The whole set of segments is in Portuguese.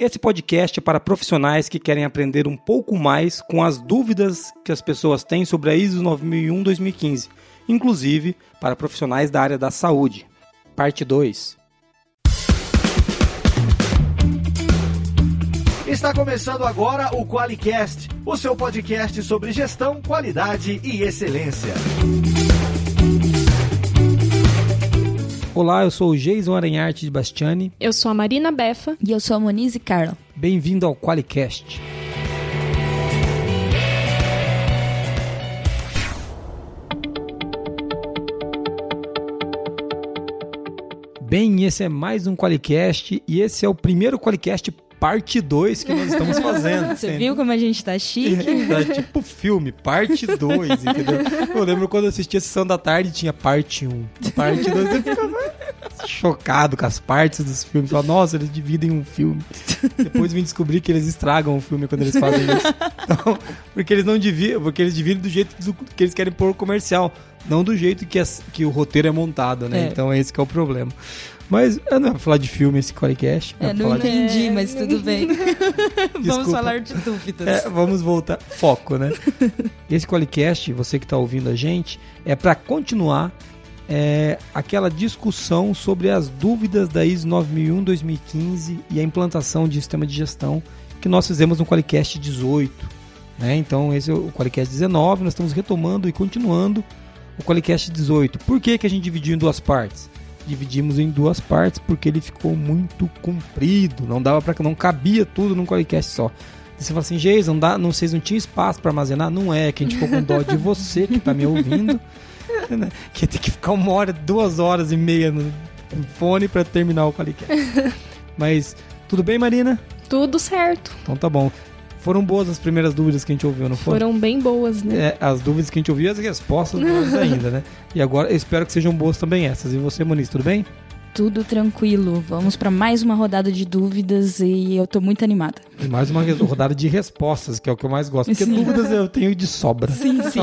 Esse podcast é para profissionais que querem aprender um pouco mais com as dúvidas que as pessoas têm sobre a ISO 9001-2015, inclusive para profissionais da área da saúde. Parte 2. Está começando agora o QualiCast, o seu podcast sobre gestão, qualidade e excelência. Olá, eu sou o Jason Aranharte de Bastiani. Eu sou a Marina Befa. E eu sou a Monize Carla. Bem-vindo ao QualiCast. Bem, esse é mais um QualiCast e esse é o primeiro QualiCast parte 2 que nós estamos fazendo. Você viu como a gente tá chique? É, tipo filme, parte 2, entendeu? Eu lembro quando eu assistia a Sessão da Tarde tinha parte 1, um, parte 2, eu ficava chocado com as partes dos filmes. Falava, nossa, eles dividem um filme. Depois vim descobrir que eles estragam o filme quando eles fazem isso. Então, porque eles não dividem, porque eles dividem do jeito que eles querem pôr comercial, não do jeito que, as, que o roteiro é montado, né? É. Então é esse que é o problema. Mas eu não vou falar de filme esse podcast. É, não entendi, de... mas tudo bem. vamos falar de dúvidas. É, vamos voltar. Foco, né? Esse Qualicast, você que está ouvindo a gente, é para continuar é, aquela discussão sobre as dúvidas da ISO 9001-2015 e a implantação de sistema de gestão que nós fizemos no Qualicast 18. Né? Então, esse é o Qualicast 19, nós estamos retomando e continuando o Qualicast 18. Por que, que a gente dividiu em duas partes? Dividimos em duas partes porque ele ficou muito comprido, não dava para não cabia tudo num podcast só. E você fala assim, Geis, não dá, não vocês não tinham espaço para armazenar? Não é, que a gente ficou com dó de você que tá me ouvindo, né? que tem que ficar uma hora, duas horas e meia no fone para terminar o podcast. Mas tudo bem, Marina? Tudo certo. Então tá bom. Foram boas as primeiras dúvidas que a gente ouviu, não foram? Foram bem boas, né? É, as dúvidas que a gente ouviu e as respostas boas ainda, né? E agora eu espero que sejam boas também essas. E você, Moniz, tudo bem? Tudo tranquilo. Vamos para mais uma rodada de dúvidas e eu tô muito animada. E mais uma rodada de respostas, que é o que eu mais gosto. Porque sim. dúvidas eu tenho de sobra. Sim, sim.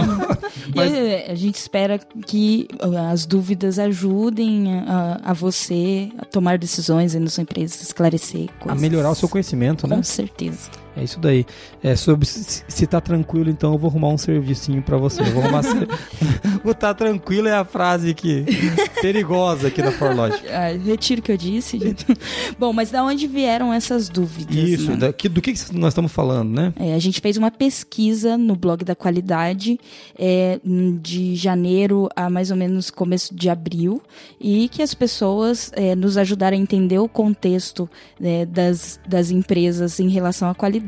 Mas... E a gente espera que uh, as dúvidas ajudem a, a você a tomar decisões na sua empresa, esclarecer coisas. A melhorar o seu conhecimento, né? Com certeza. É isso daí. É sobre se, se tá tranquilo, então eu vou arrumar um servicinho para você. Eu vou arrumar o tá tranquilo é a frase que perigosa aqui na Forlogic. Ah, retiro o que eu disse. Bom, mas da onde vieram essas dúvidas? Isso, né? da, que, do que, que nós estamos falando, né? É, a gente fez uma pesquisa no blog da qualidade é, de janeiro a mais ou menos começo de abril e que as pessoas é, nos ajudaram a entender o contexto né, das, das empresas em relação à qualidade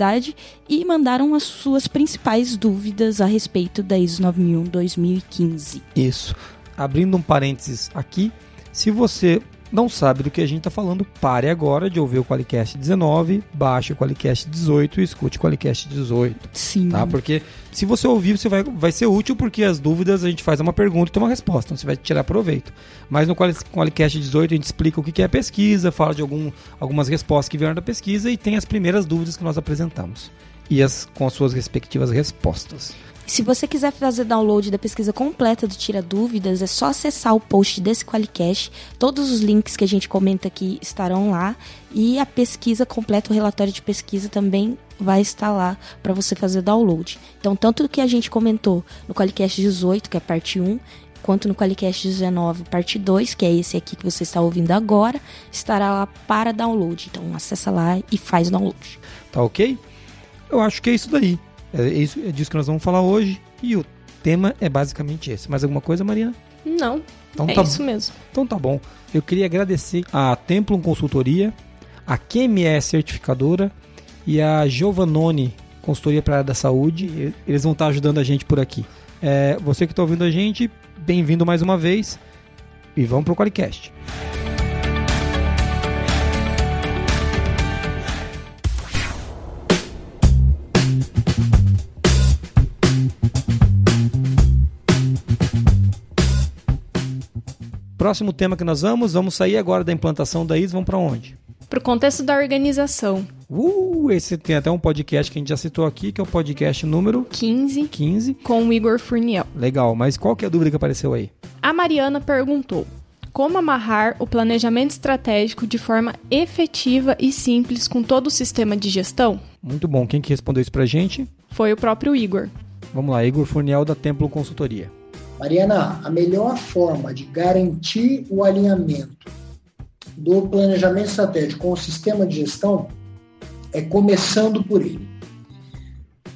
e mandaram as suas principais dúvidas a respeito da ISO 9001-2015. Isso. Abrindo um parênteses aqui, se você não sabe do que a gente está falando, pare agora de ouvir o Qualicast 19, baixe o Qualicast 18 e escute o Qualicast 18. Sim. Tá? Porque se você ouvir, você vai, vai ser útil porque as dúvidas a gente faz uma pergunta e tem uma resposta, então você vai tirar proveito. Mas no Qualicast 18 a gente explica o que é a pesquisa, fala de algum, algumas respostas que vieram da pesquisa e tem as primeiras dúvidas que nós apresentamos. E as com as suas respectivas respostas. Se você quiser fazer download da pesquisa completa do Tira Dúvidas, é só acessar o post desse Qualicast. Todos os links que a gente comenta aqui estarão lá. E a pesquisa completa, o relatório de pesquisa também vai estar lá para você fazer download. Então, tanto o que a gente comentou no Qualicast 18, que é parte 1, quanto no Qualicast 19, parte 2, que é esse aqui que você está ouvindo agora, estará lá para download. Então, acessa lá e faz download. Tá ok? Eu acho que é isso daí. É, isso, é disso que nós vamos falar hoje. E o tema é basicamente esse. Mais alguma coisa, Marina? Não. Então, é tá isso mesmo. Então tá bom. Eu queria agradecer a Templum Consultoria, a QME Certificadora e a Giovannone Consultoria para a área da saúde. Eles vão estar ajudando a gente por aqui. É, você que está ouvindo a gente, bem-vindo mais uma vez. E vamos para o Qualicast. Próximo tema que nós vamos, vamos sair agora da implantação da ISO, vamos para onde? Para o contexto da organização. Uh, esse tem até um podcast que a gente já citou aqui, que é o podcast número 15, 15. com o Igor Furniel. Legal, mas qual que é a dúvida que apareceu aí? A Mariana perguntou: como amarrar o planejamento estratégico de forma efetiva e simples com todo o sistema de gestão? Muito bom. Quem que respondeu isso pra gente? Foi o próprio Igor. Vamos lá, Igor Furniel da Templo Consultoria. Mariana, a melhor forma de garantir o alinhamento do planejamento estratégico com o sistema de gestão é começando por ele.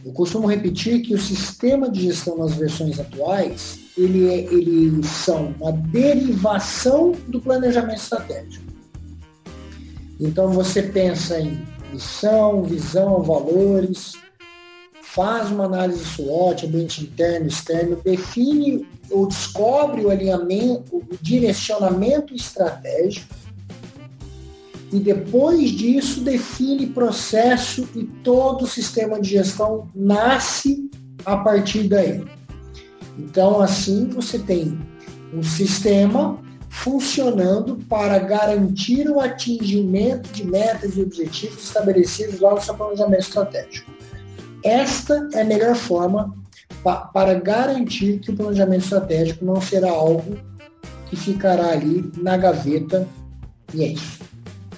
Eu costumo repetir que o sistema de gestão nas versões atuais, ele, é, ele são uma derivação do planejamento estratégico. Então você pensa em missão, visão, valores, faz uma análise SWOT, ambiente interno, externo, define ou descobre o alinhamento, o direcionamento estratégico e depois disso define processo e todo o sistema de gestão nasce a partir daí. Então, assim, você tem um sistema funcionando para garantir o atingimento de metas e objetivos estabelecidos lá no seu planejamento estratégico. Esta é a melhor forma pa para garantir que o planejamento estratégico não será algo que ficará ali na gaveta e é isso.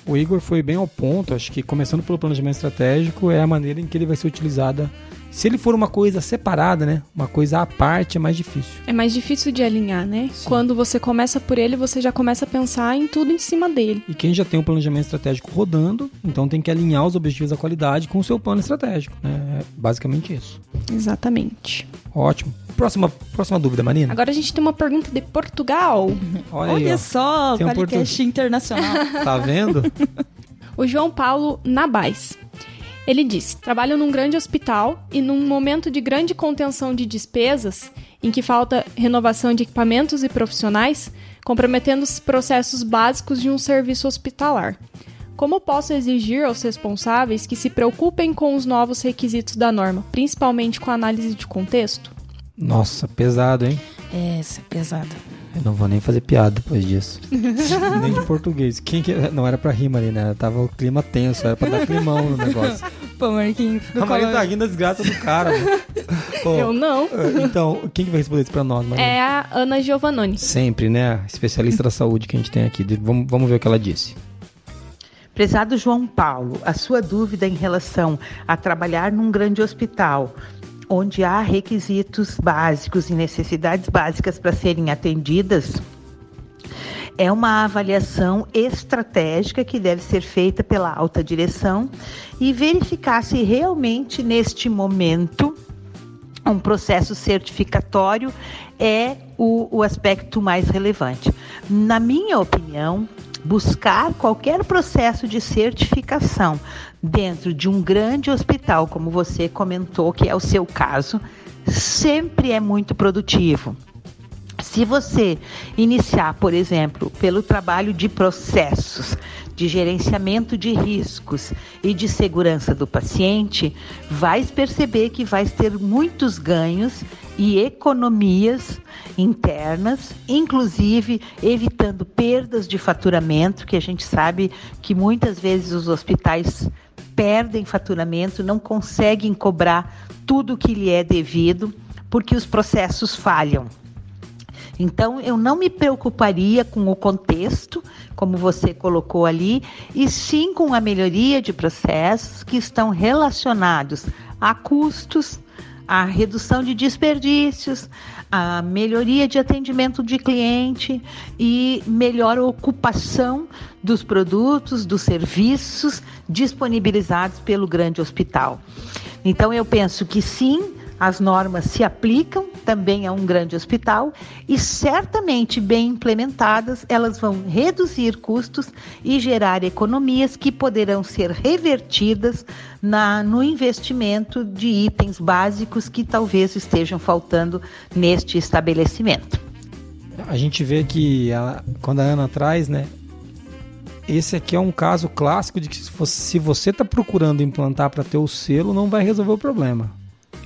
O Igor foi bem ao ponto, acho que começando pelo planejamento estratégico é a maneira em que ele vai ser utilizada. Se ele for uma coisa separada, né? Uma coisa à parte é mais difícil. É mais difícil de alinhar, né? Sim. Quando você começa por ele, você já começa a pensar em tudo em cima dele. E quem já tem o um planejamento estratégico rodando, então tem que alinhar os objetivos da qualidade com o seu plano estratégico, né? É basicamente isso. Exatamente. Ótimo. Próxima, próxima dúvida, Marina. Agora a gente tem uma pergunta de Portugal. Olha, aí, Olha só, tem um podcast portu... internacional. tá vendo? o João Paulo Nabais. Ele disse: Trabalho num grande hospital e num momento de grande contenção de despesas, em que falta renovação de equipamentos e profissionais, comprometendo os processos básicos de um serviço hospitalar. Como posso exigir aos responsáveis que se preocupem com os novos requisitos da norma, principalmente com a análise de contexto? Nossa, pesado, hein? É, essa é pesado. Eu não vou nem fazer piada depois disso. nem de português. Quem que... Não era pra rir, ali, né? Tava o clima tenso, era pra dar climão no negócio. Pô, Marquinhos. A Marina tá rindo da desgraça do cara. Pô, Eu não. Então, quem que vai responder isso pra nós, Marina? É a Ana Giovannoni. Sempre, né? Especialista da saúde que a gente tem aqui. Vamos, vamos ver o que ela disse. Prezado João Paulo, a sua dúvida em relação a trabalhar num grande hospital onde há requisitos básicos e necessidades básicas para serem atendidas, é uma avaliação estratégica que deve ser feita pela alta direção e verificar se realmente neste momento um processo certificatório é o, o aspecto mais relevante. Na minha opinião, buscar qualquer processo de certificação dentro de um grande hospital, como você comentou que é o seu caso, sempre é muito produtivo. Se você iniciar, por exemplo, pelo trabalho de processos, de gerenciamento de riscos e de segurança do paciente, vai perceber que vai ter muitos ganhos e economias internas, inclusive evitando perdas de faturamento, que a gente sabe que muitas vezes os hospitais perdem faturamento, não conseguem cobrar tudo o que lhe é devido, porque os processos falham. Então, eu não me preocuparia com o contexto, como você colocou ali, e sim com a melhoria de processos que estão relacionados a custos, a redução de desperdícios, a melhoria de atendimento de cliente e melhor ocupação dos produtos, dos serviços disponibilizados pelo grande hospital. Então eu penso que sim, as normas se aplicam também a um grande hospital e certamente bem implementadas, elas vão reduzir custos e gerar economias que poderão ser revertidas na, no investimento de itens básicos que talvez estejam faltando neste estabelecimento. A gente vê que ela, quando a Ana traz, né, esse aqui é um caso clássico de que se você está procurando implantar para ter o selo, não vai resolver o problema.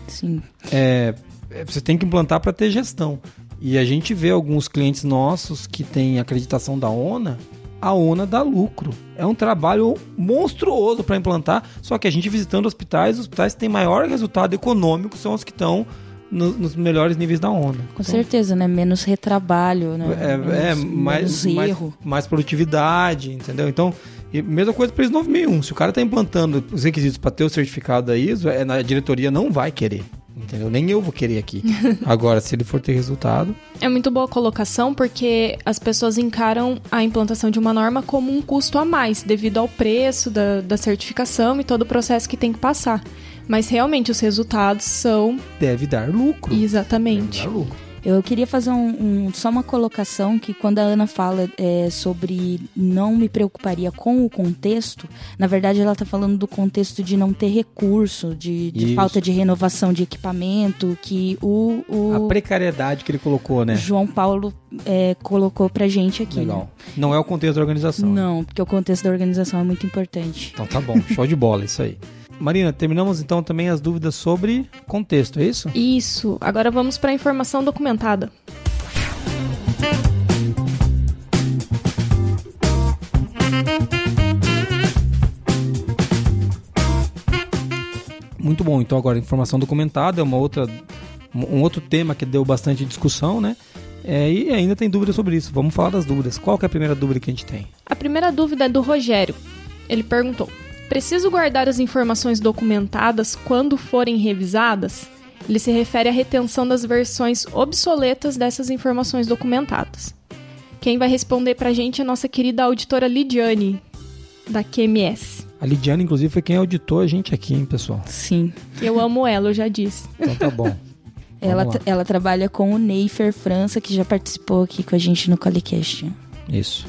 Sim. É, é você tem que implantar para ter gestão. E a gente vê alguns clientes nossos que têm acreditação da ONA, a ONA dá lucro. É um trabalho monstruoso para implantar, só que a gente visitando hospitais, os hospitais que têm maior resultado econômico são os que estão no, nos melhores níveis da onda. Com então, certeza, né? Menos retrabalho, né? É, menos, é mais, mais, mais, produtividade, entendeu? Então, mesma coisa para ISO 9001. Se o cara está implantando os requisitos para ter o certificado da ISO, é, a diretoria não vai querer. Entendeu? Nem eu vou querer aqui. Agora, se ele for ter resultado. É muito boa a colocação, porque as pessoas encaram a implantação de uma norma como um custo a mais, devido ao preço da, da certificação e todo o processo que tem que passar. Mas realmente os resultados são. Deve dar lucro. Exatamente. Deve dar lucro. Eu queria fazer um, um, só uma colocação que quando a Ana fala é, sobre não me preocuparia com o contexto, na verdade ela está falando do contexto de não ter recurso, de, de falta de renovação de equipamento, que o, o, A precariedade que ele colocou, né? João Paulo é, colocou pra gente aqui. Legal. Né? Não é o contexto da organização. Não, porque o contexto da organização é muito importante. Então tá bom, show de bola, isso aí. Marina, terminamos então também as dúvidas sobre contexto, é isso? Isso. Agora vamos para a informação documentada. Muito bom. Então agora informação documentada é uma outra um outro tema que deu bastante discussão, né? É, e ainda tem dúvidas sobre isso. Vamos falar das dúvidas. Qual é a primeira dúvida que a gente tem? A primeira dúvida é do Rogério. Ele perguntou: Preciso guardar as informações documentadas quando forem revisadas? Ele se refere à retenção das versões obsoletas dessas informações documentadas. Quem vai responder pra gente é a nossa querida auditora Lidiane, da QMS. A Lidiane, inclusive, foi quem auditou a gente aqui, hein, pessoal? Sim. Eu amo ela, eu já disse. Então tá bom. ela, ela trabalha com o Neifer França, que já participou aqui com a gente no Qualicast. Isso.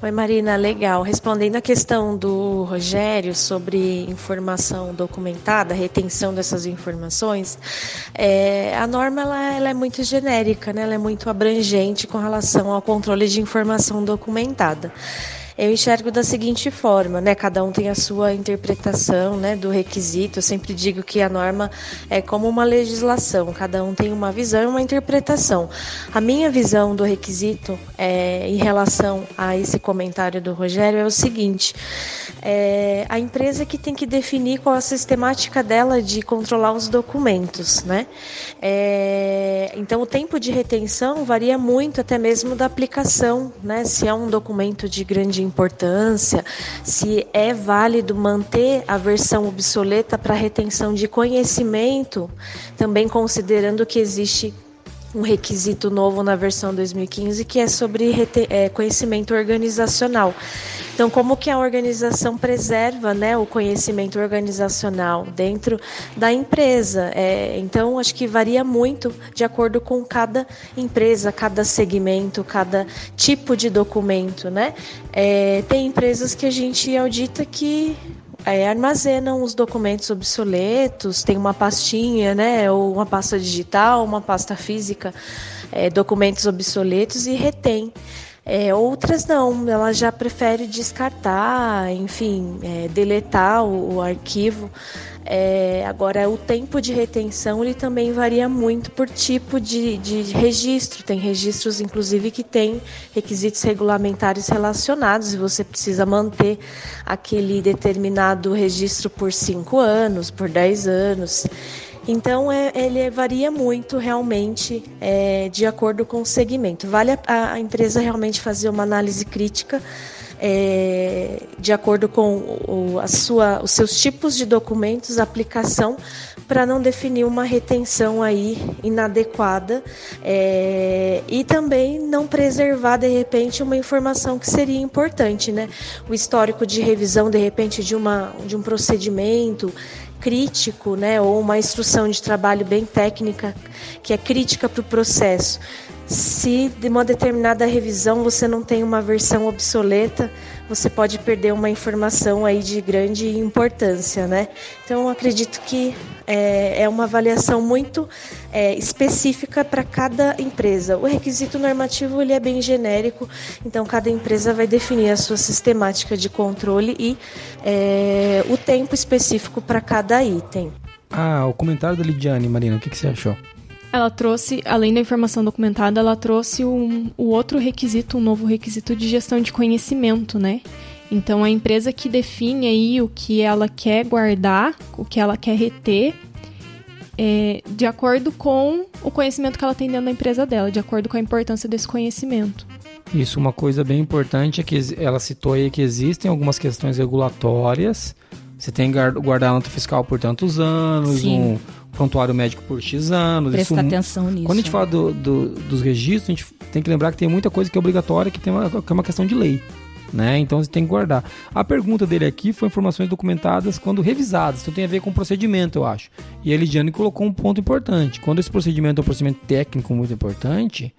Oi, Marina, legal. Respondendo a questão do Rogério sobre informação documentada, retenção dessas informações, é, a norma ela, ela, é muito genérica, né? ela é muito abrangente com relação ao controle de informação documentada eu enxergo da seguinte forma, né? Cada um tem a sua interpretação, né, do requisito. Eu sempre digo que a norma é como uma legislação, cada um tem uma visão e uma interpretação. A minha visão do requisito é, em relação a esse comentário do Rogério é o seguinte: é, a empresa que tem que definir qual a sistemática dela de controlar os documentos, né? É, então o tempo de retenção varia muito, até mesmo da aplicação, né? Se é um documento de grande importância, se é válido manter a versão obsoleta para retenção de conhecimento, também considerando que existe um requisito novo na versão 2015 que é sobre é, conhecimento organizacional. Então, como que a organização preserva né, o conhecimento organizacional dentro da empresa? É, então, acho que varia muito de acordo com cada empresa, cada segmento, cada tipo de documento. Né? É, tem empresas que a gente audita que é, armazenam os documentos obsoletos, tem uma pastinha, né, ou uma pasta digital, uma pasta física, é, documentos obsoletos e retém. É, outras não, ela já prefere descartar, enfim, é, deletar o, o arquivo. É, agora, o tempo de retenção ele também varia muito por tipo de, de registro. Tem registros, inclusive, que têm requisitos regulamentares relacionados e você precisa manter aquele determinado registro por cinco anos, por dez anos. Então, é, ele varia muito realmente é, de acordo com o segmento. Vale a, a empresa realmente fazer uma análise crítica é, de acordo com o, a sua, os seus tipos de documentos, aplicação, para não definir uma retenção aí inadequada é, e também não preservar de repente uma informação que seria importante, né? O histórico de revisão de repente de, uma, de um procedimento crítico, né, ou uma instrução de trabalho bem técnica que é crítica para o processo. Se de uma determinada revisão você não tem uma versão obsoleta, você pode perder uma informação aí de grande importância, né? Então acredito que é, é uma avaliação muito é, específica para cada empresa. O requisito normativo ele é bem genérico, então cada empresa vai definir a sua sistemática de controle e é, o tempo específico para cada item. Ah, o comentário da Lidiane, Marina, o que, que você achou? Ela trouxe, além da informação documentada, ela trouxe um, o outro requisito, um novo requisito de gestão de conhecimento, né? Então, a empresa que define aí o que ela quer guardar, o que ela quer reter, é, de acordo com o conhecimento que ela tem dentro da empresa dela, de acordo com a importância desse conhecimento. Isso, uma coisa bem importante é que ela citou aí que existem algumas questões regulatórias. Você tem que guardar nota fiscal por tantos anos, Sim. um prontuário médico por X anos. Presta isso, atenção nisso. Quando a gente fala do, do, dos registros, a gente tem que lembrar que tem muita coisa que é obrigatória, que, tem uma, que é uma questão de lei. Né? Então você tem que guardar. A pergunta dele aqui foi informações documentadas quando revisadas. Isso tem a ver com procedimento, eu acho. E a Elidiane colocou um ponto importante. Quando esse procedimento é um procedimento técnico muito importante,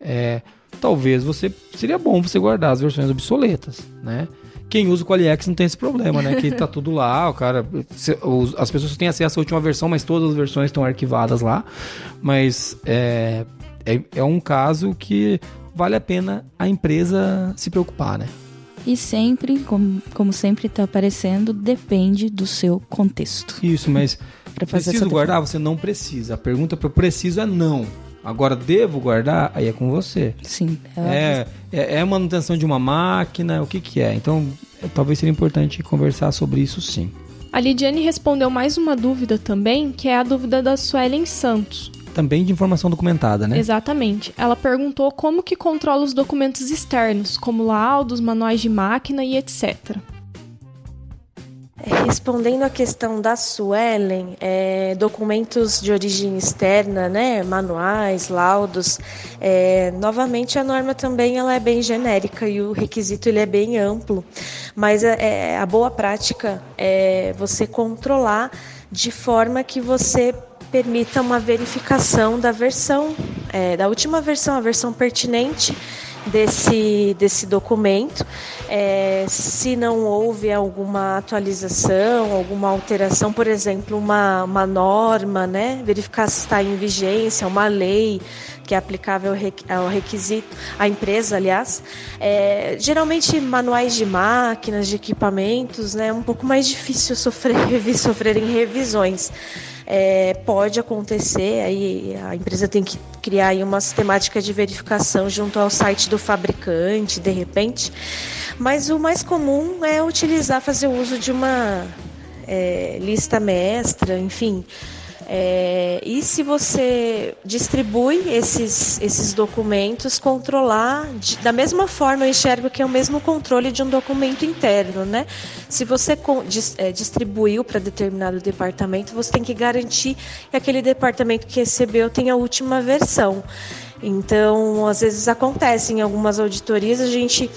é, talvez você seria bom você guardar as versões obsoletas, né? Quem usa o Qualiex não tem esse problema, né? Que tá tudo lá, o cara. As pessoas têm acesso à última versão, mas todas as versões estão arquivadas lá. Mas é, é, é um caso que vale a pena a empresa se preocupar, né? E sempre, como, como sempre está aparecendo, depende do seu contexto. Isso, mas preciso guardar? Você não precisa. A pergunta para preciso é não. Agora, devo guardar? Aí é com você. Sim. É, é, é manutenção de uma máquina, o que, que é? Então, é, talvez seria importante conversar sobre isso sim. A Lidiane respondeu mais uma dúvida também, que é a dúvida da Suelen Santos. Também de informação documentada, né? Exatamente. Ela perguntou como que controla os documentos externos, como laudos, manuais de máquina e etc. Respondendo à questão da Suelen, é, documentos de origem externa, né, manuais, laudos, é, novamente a norma também ela é bem genérica e o requisito ele é bem amplo, mas é, é a boa prática é você controlar de forma que você permita uma verificação da versão, é, da última versão, a versão pertinente desse, desse documento. É, se não houve alguma atualização, alguma alteração, por exemplo, uma, uma norma, né? verificar se está em vigência, uma lei que é aplicável ao requisito, à empresa, aliás. É, geralmente, manuais de máquinas, de equipamentos, né? é um pouco mais difícil sofrer, sofrerem revisões é, pode acontecer, aí a empresa tem que criar aí uma sistemática de verificação junto ao site do fabricante, de repente. Mas o mais comum é utilizar, fazer uso de uma é, lista mestra, enfim, é, e se você distribui esses, esses documentos, controlar de, da mesma forma, eu enxergo que é o mesmo controle de um documento interno, né? Se você dis, é, distribuiu para determinado departamento, você tem que garantir que aquele departamento que recebeu tem a última versão. Então, às vezes acontece em algumas auditorias a gente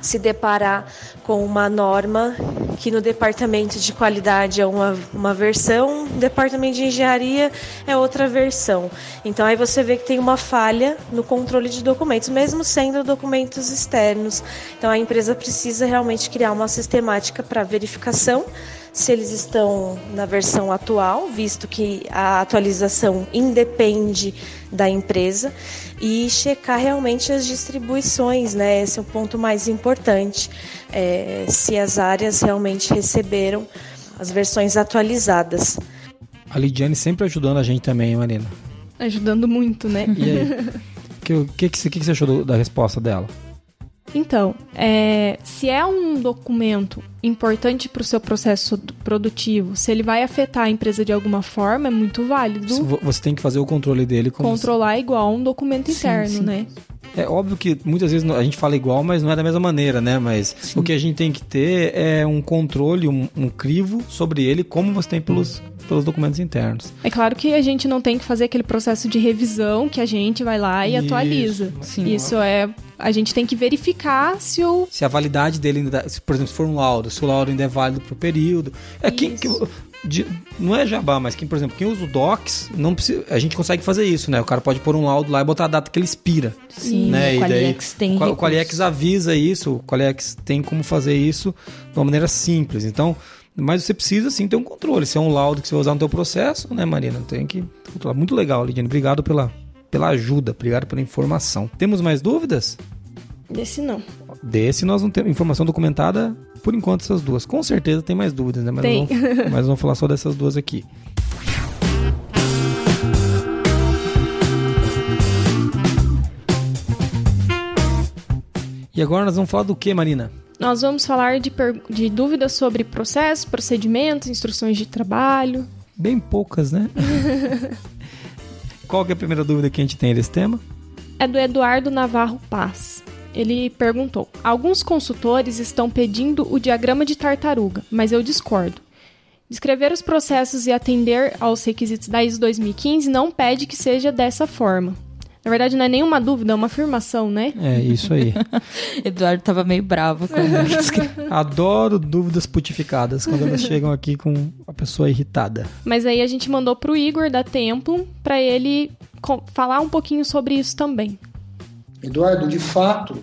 se deparar com uma norma que no departamento de qualidade é uma, uma versão, departamento de engenharia é outra versão. Então aí você vê que tem uma falha no controle de documentos, mesmo sendo documentos externos. Então a empresa precisa realmente criar uma sistemática para verificação se eles estão na versão atual, visto que a atualização independe da empresa, e checar realmente as distribuições, né? Esse é o ponto mais importante, é, se as áreas realmente receberam as versões atualizadas. A Lidiane sempre ajudando a gente também, Marina. Ajudando muito, né? E aí? O que, que, que, que, você achou do, da resposta dela? Então, é, se é um documento importante para o seu processo produtivo, se ele vai afetar a empresa de alguma forma, é muito válido. Você tem que fazer o controle dele. Controlar você... igual um documento interno, sim, sim. né? É óbvio que muitas vezes a gente fala igual, mas não é da mesma maneira, né? Mas sim. o que a gente tem que ter é um controle, um, um crivo sobre ele, como você tem pelos, pelos documentos internos. É claro que a gente não tem que fazer aquele processo de revisão que a gente vai lá e Isso. atualiza. Sim. Isso é a gente tem que verificar se o. Se a validade dele ainda. Se, por exemplo, se for um laudo, se o laudo ainda é válido para o período. É quem, que, de, não é jabá, mas quem, por exemplo, quem usa o Docs, não precisa, a gente consegue fazer isso, né? O cara pode pôr um laudo lá e botar a data que ele expira. Sim, né? o Qualiex tem. O Qualiex avisa isso, o Qualiex tem como fazer isso de uma maneira simples. Então, mas você precisa sim ter um controle. Se é um laudo que você vai usar no teu processo, né, Marina? Tem que controlar. Muito legal, Lidiane. Obrigado pela, pela ajuda, obrigado pela informação. Temos mais dúvidas? Desse não. Desse nós não temos informação documentada, por enquanto, essas duas. Com certeza tem mais dúvidas, né? Mas, tem. Vamos, mas vamos falar só dessas duas aqui. E agora nós vamos falar do que, Marina? Nós vamos falar de, de dúvidas sobre processos, procedimentos, instruções de trabalho. bem poucas, né? Qual é a primeira dúvida que a gente tem desse tema? É do Eduardo Navarro Paz. Ele perguntou: Alguns consultores estão pedindo o diagrama de tartaruga, mas eu discordo. Descrever os processos e atender aos requisitos da ISO 2015 não pede que seja dessa forma. Na verdade, não é nenhuma dúvida, é uma afirmação, né? É, isso aí. Eduardo tava meio bravo quando ele escreveu. Adoro dúvidas putificadas, quando elas chegam aqui com a pessoa irritada. Mas aí a gente mandou pro Igor da Templo para ele falar um pouquinho sobre isso também. Eduardo, de fato,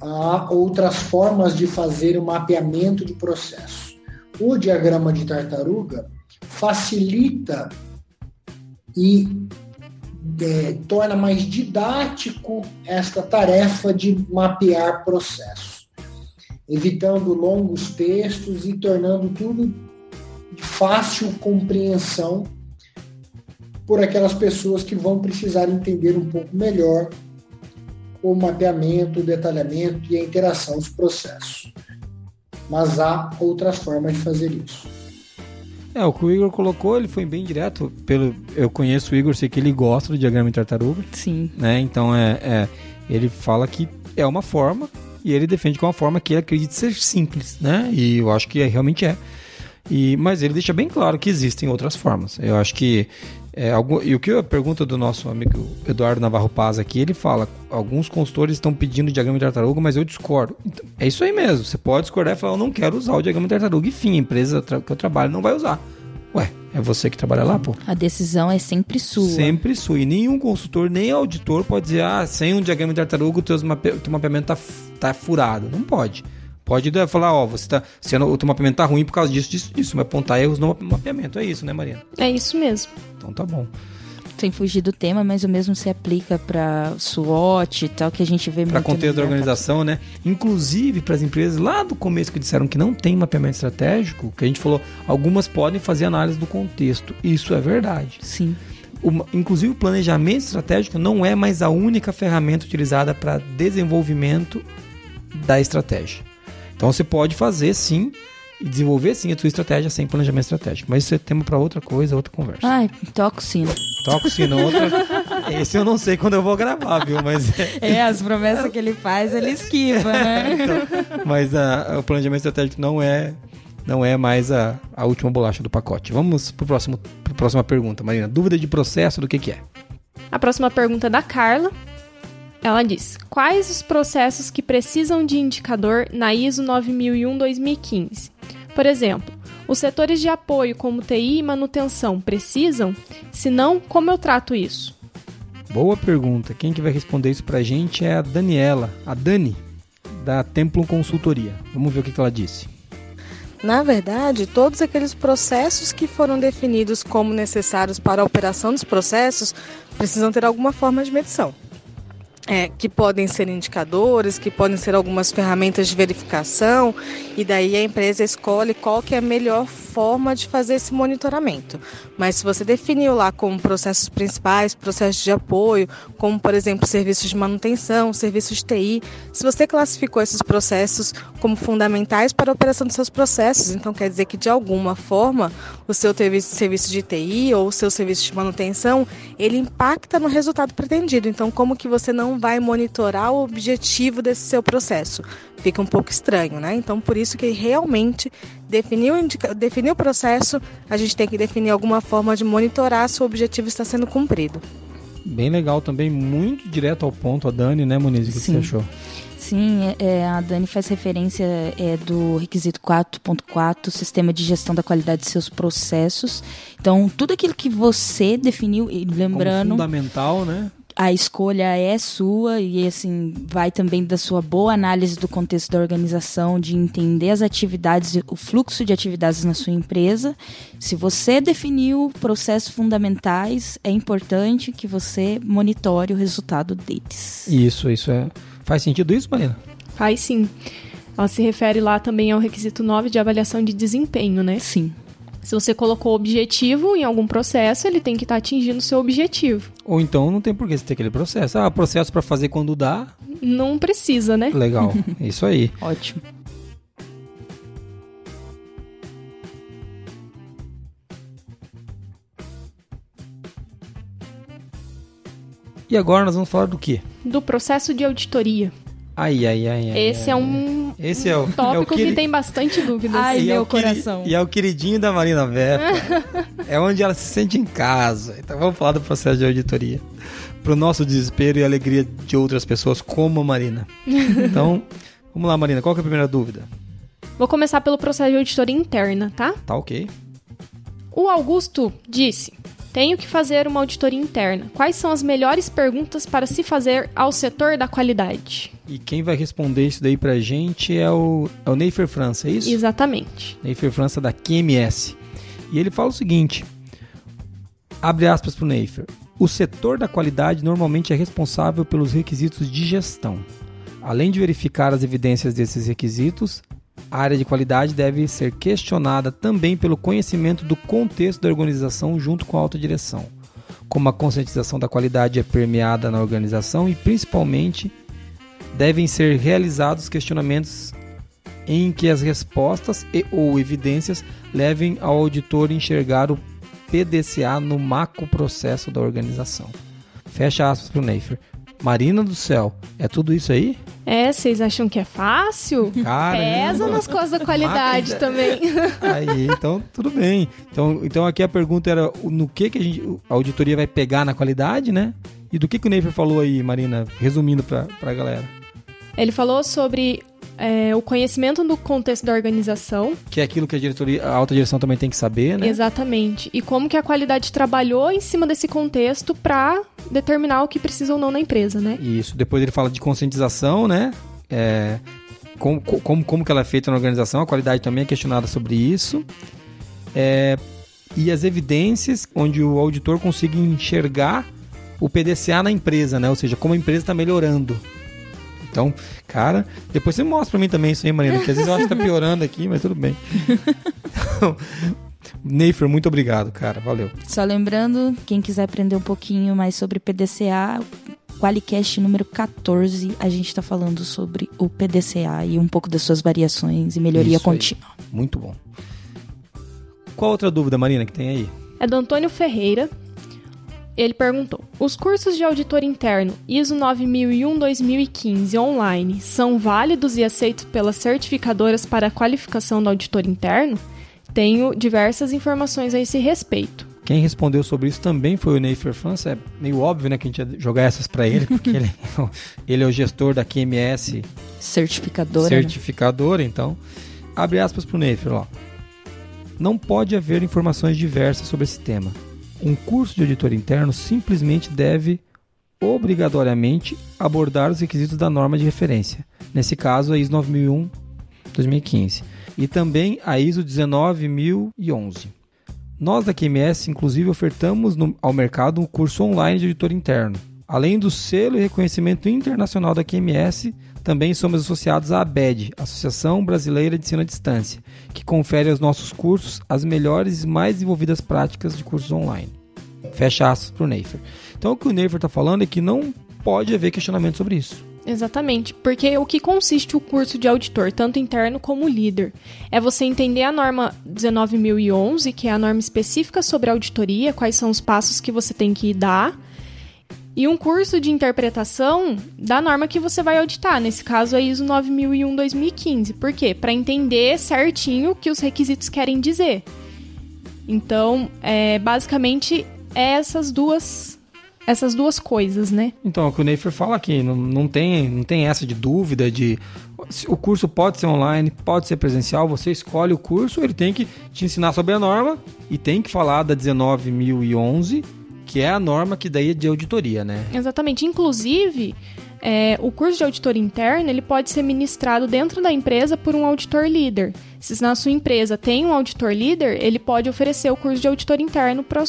há outras formas de fazer o mapeamento de processo. O diagrama de tartaruga facilita e é, torna mais didático esta tarefa de mapear processos, evitando longos textos e tornando tudo de fácil compreensão por aquelas pessoas que vão precisar entender um pouco melhor o mapeamento, o detalhamento e a interação dos processos. Mas há outras formas de fazer isso. É, o que o Igor colocou, ele foi bem direto. Pelo, eu conheço o Igor, sei que ele gosta do diagrama de tartaruga, Sim. né? Então é, é, ele fala que é uma forma e ele defende que é uma forma que ele acredita ser simples, né? E eu acho que é, realmente é. E, mas ele deixa bem claro que existem outras formas. Eu acho que é, algum, e o que a pergunta do nosso amigo Eduardo Navarro Paz aqui, ele fala: alguns consultores estão pedindo diagrama de tartaruga, mas eu discordo. Então, é isso aí mesmo. Você pode discordar e falar: eu não quero usar o diagrama de tartaruga. Enfim, a empresa que eu trabalho não vai usar. Ué, é você que trabalha lá, pô. A decisão é sempre sua. Sempre sua. E nenhum consultor, nem auditor pode dizer, ah, sem um diagrama de tartaruga o teu, mape... teu mapeamento tá, tá furado. Não pode. Pode falar, ó, você tá. Sendo, o teu mapeamento tá ruim por causa disso, disso, disso. Mas apontar erros no mapeamento. É isso, né, Marina? É isso mesmo. Então tá bom. Sem fugir do tema, mas o mesmo se aplica para SWOT e tal, que a gente vê Para muito contexto da organização, né? Inclusive para as empresas lá do começo que disseram que não tem mapeamento estratégico, que a gente falou, algumas podem fazer análise do contexto. Isso é verdade. Sim. Uma- inclusive o planejamento estratégico não é mais a única ferramenta utilizada para desenvolvimento da estratégia. Então você pode fazer sim e desenvolver sim a sua estratégia sem planejamento estratégico. Mas isso é tema para outra coisa, outra conversa. Ai, toca o sino. Toco sino outra. Esse eu não sei quando eu vou gravar, viu? Mas é, É, as promessas que ele faz, ele esquiva, né? Então, mas a- o planejamento estratégico não é não é mais a, a última bolacha do pacote. Vamos para próximo pra próxima pergunta, Marina. Dúvida de processo do que, que é? A próxima pergunta é da Carla. Ela diz: Quais os processos que precisam de indicador na ISO 9001-2015? Por exemplo, os setores de apoio como TI e manutenção precisam? Se não, como eu trato isso? Boa pergunta. Quem que vai responder isso pra gente é a Daniela, a Dani, da Templum Consultoria. Vamos ver o que, que ela disse. Na verdade, todos aqueles processos que foram definidos como necessários para a operação dos processos precisam ter alguma forma de medição. É, que podem ser indicadores, que podem ser algumas ferramentas de verificação, e daí a empresa escolhe qual que é a melhor forma de fazer esse monitoramento. Mas se você definiu lá como processos principais, processos de apoio, como por exemplo serviços de manutenção, serviços de TI, se você classificou esses processos como fundamentais para a operação dos seus processos, então quer dizer que de alguma forma o seu serviço de TI ou o seu serviço de manutenção, ele impacta no resultado pretendido. Então como que você não vai monitorar o objetivo desse seu processo? Fica um pouco estranho, né? Então por isso que realmente definir o, indica- definir o processo, a gente tem que definir alguma forma de monitorar se o objetivo está sendo cumprido. Bem legal também, muito direto ao ponto, a Dani, né, Moniz? O que Sim. você achou? Sim, é, é, a Dani faz referência é, do requisito 4.4, sistema de gestão da qualidade de seus processos. Então, tudo aquilo que você definiu, e Como lembrando, fundamental, né? A escolha é sua e assim vai também da sua boa análise do contexto da organização, de entender as atividades, o fluxo de atividades na sua empresa. Se você definiu processos fundamentais, é importante que você monitore o resultado deles. Isso, isso é. Faz sentido isso, Marina? Faz sim. Ela se refere lá também ao requisito 9 de avaliação de desempenho, né? Sim. Se você colocou objetivo em algum processo, ele tem que estar tá atingindo o seu objetivo. Ou então não tem por que você ter aquele processo. Ah, processo para fazer quando dá. Não precisa, né? Legal, isso aí. Ótimo. E agora nós vamos falar do quê? Do processo de auditoria. Ai, ai, ai, ai. Esse ai, é um Esse é o, tópico é o que queri- tem bastante dúvidas. Ai, e é meu o queri- coração. E é o queridinho da Marina Vefa. é onde ela se sente em casa. Então vamos falar do processo de auditoria. Pro nosso desespero e alegria de outras pessoas, como a Marina. Então, vamos lá, Marina. Qual que é a primeira dúvida? Vou começar pelo processo de auditoria interna, tá? Tá ok. O Augusto disse: Tenho que fazer uma auditoria interna. Quais são as melhores perguntas para se fazer ao setor da qualidade? E quem vai responder isso daí pra gente é o, é o Neifer França, é isso? Exatamente. Neifer França da QMS. E ele fala o seguinte: abre aspas para o Neifer. O setor da qualidade normalmente é responsável pelos requisitos de gestão. Além de verificar as evidências desses requisitos, a área de qualidade deve ser questionada também pelo conhecimento do contexto da organização junto com a alta direção. Como a conscientização da qualidade é permeada na organização e principalmente devem ser realizados questionamentos em que as respostas e ou evidências levem ao auditor enxergar o PDCA no macro processo da organização. Fecha aspas para o Neifer. Marina do céu, é tudo isso aí? É, vocês acham que é fácil? Cara, Pesa nas costas da qualidade também. Aí, então tudo bem. Então, então aqui a pergunta era no que, que a, gente, a auditoria vai pegar na qualidade, né? E do que, que o Neifer falou aí, Marina, resumindo para a galera? Ele falou sobre é, o conhecimento do contexto da organização, Que é aquilo que a diretoria, a alta direção também tem que saber, né? exatamente, e como que a qualidade trabalhou em cima desse contexto para determinar o que precisa ou não na empresa, né? Isso. Depois ele fala de conscientização, né? É, como, como, como que ela é feita na organização, a qualidade também é questionada sobre isso. É, e as evidências onde o auditor consiga enxergar o PDCA na empresa, né? Ou seja, como a empresa está melhorando. Então, cara, depois você mostra pra mim também isso aí, Marina, que às vezes eu acho que tá piorando aqui, mas tudo bem. Então, Neifer, muito obrigado, cara. Valeu. Só lembrando, quem quiser aprender um pouquinho mais sobre PDCA, Qualicast número 14, a gente está falando sobre o PDCA e um pouco das suas variações e melhoria Isso aí. contínua. Muito bom. Qual outra dúvida, Marina, que tem aí? É do Antônio Ferreira. Ele perguntou: Os cursos de auditor interno ISO 9001-2015 online são válidos e aceitos pelas certificadoras para a qualificação do auditor interno? Tenho diversas informações a esse respeito. Quem respondeu sobre isso também foi o Neifer França. É meio óbvio, né, que a gente ia jogar essas para ele, porque ele, ele é o gestor da QMS Certificadora. né? certificadora, então. Abre aspas pro Neifer, ó. Não pode haver informações diversas sobre esse tema. Um curso de auditor interno simplesmente deve obrigatoriamente abordar os requisitos da norma de referência. Nesse caso, a ISO 9001-2015. E também a ISO 19011. Nós da QMS, inclusive, ofertamos no- ao mercado um curso online de auditor interno. Além do selo e reconhecimento internacional da QMS, também somos associados à ABED, Associação Brasileira de Ensino à Distância, que confere aos nossos cursos as melhores e mais desenvolvidas práticas de cursos online. Fecha aspas para o Neifer. Então, o que o Neifer está falando é que não pode haver questionamento sobre isso. Exatamente, porque o que consiste o curso de auditor, tanto interno como líder, é você entender a norma 19.011, que é a norma específica sobre auditoria, quais são os passos que você tem que dar, e um curso de interpretação da norma que você vai auditar, nesse caso a ISO 9001-2015. Por quê? Para entender certinho o que os requisitos querem dizer. Então, é, basicamente, é essas duas, essas duas coisas, né? Então, é o que o Neifer fala aqui, não, não, tem, não tem essa de dúvida de o curso pode ser online, pode ser presencial, você escolhe o curso, ele tem que te ensinar sobre a norma e tem que falar da 19.011, que é a norma que daí é de auditoria, né? Exatamente. Inclusive, é, o curso de auditor interno ele pode ser ministrado dentro da empresa por um auditor líder. Se na sua empresa tem um auditor líder, ele pode oferecer o curso de auditor interno para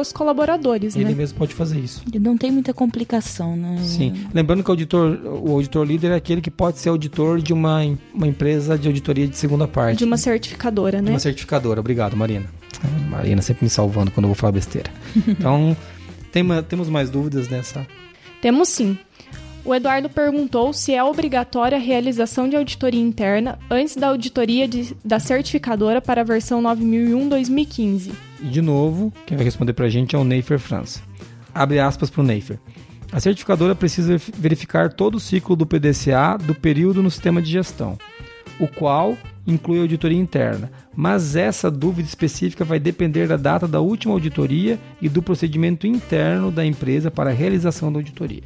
os colaboradores, Ele né? mesmo pode fazer isso. E Não tem muita complicação, né? Sim. Lembrando que o auditor, o auditor líder é aquele que pode ser auditor de uma, uma empresa de auditoria de segunda parte. De uma certificadora, De né? uma certificadora. Obrigado, Marina. Ah, Marina sempre me salvando quando eu vou falar besteira. Então, tem temos mais dúvidas nessa. Temos sim. O Eduardo perguntou se é obrigatória a realização de auditoria interna antes da auditoria de- da certificadora para a versão 9001-2015. E de novo, quem vai responder pra gente é o Neifer França. abre aspas para o Neifer. A certificadora precisa verificar todo o ciclo do PDCA do período no sistema de gestão, o qual inclui auditoria interna, mas essa dúvida específica vai depender da data da última auditoria e do procedimento interno da empresa para a realização da auditoria.